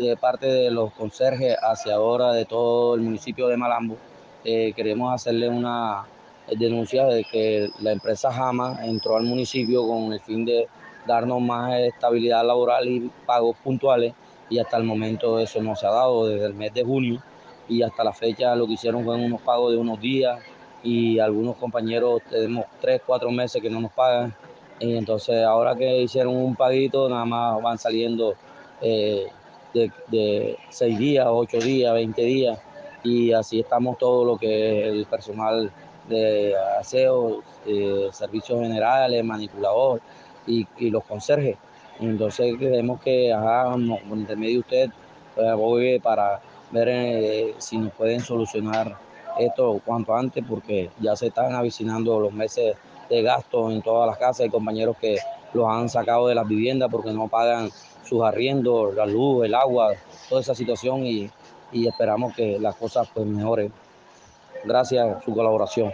De parte de los conserjes hacia ahora de todo el municipio de Malambo, eh, queremos hacerle una denuncia de que la empresa Jama entró al municipio con el fin de darnos más estabilidad laboral y pagos puntuales y hasta el momento eso no se ha dado desde el mes de junio y hasta la fecha lo que hicieron fue unos pagos de unos días y algunos compañeros tenemos tres, cuatro meses que no nos pagan y entonces ahora que hicieron un paguito nada más van saliendo eh, de, de seis días, ocho días, veinte días y así estamos todo lo que es el personal de aseo, eh, servicios generales, manipulador y, y los conserjes. Entonces queremos que ajá, por intermedio de usted pues, para ver eh, si nos pueden solucionar esto cuanto antes porque ya se están avicinando los meses de gasto en todas las casas. Hay compañeros que los han sacado de las viviendas porque no pagan sus arriendos, la luz, el agua, toda esa situación y, y esperamos que las cosas pues mejoren. Gracias a su colaboración.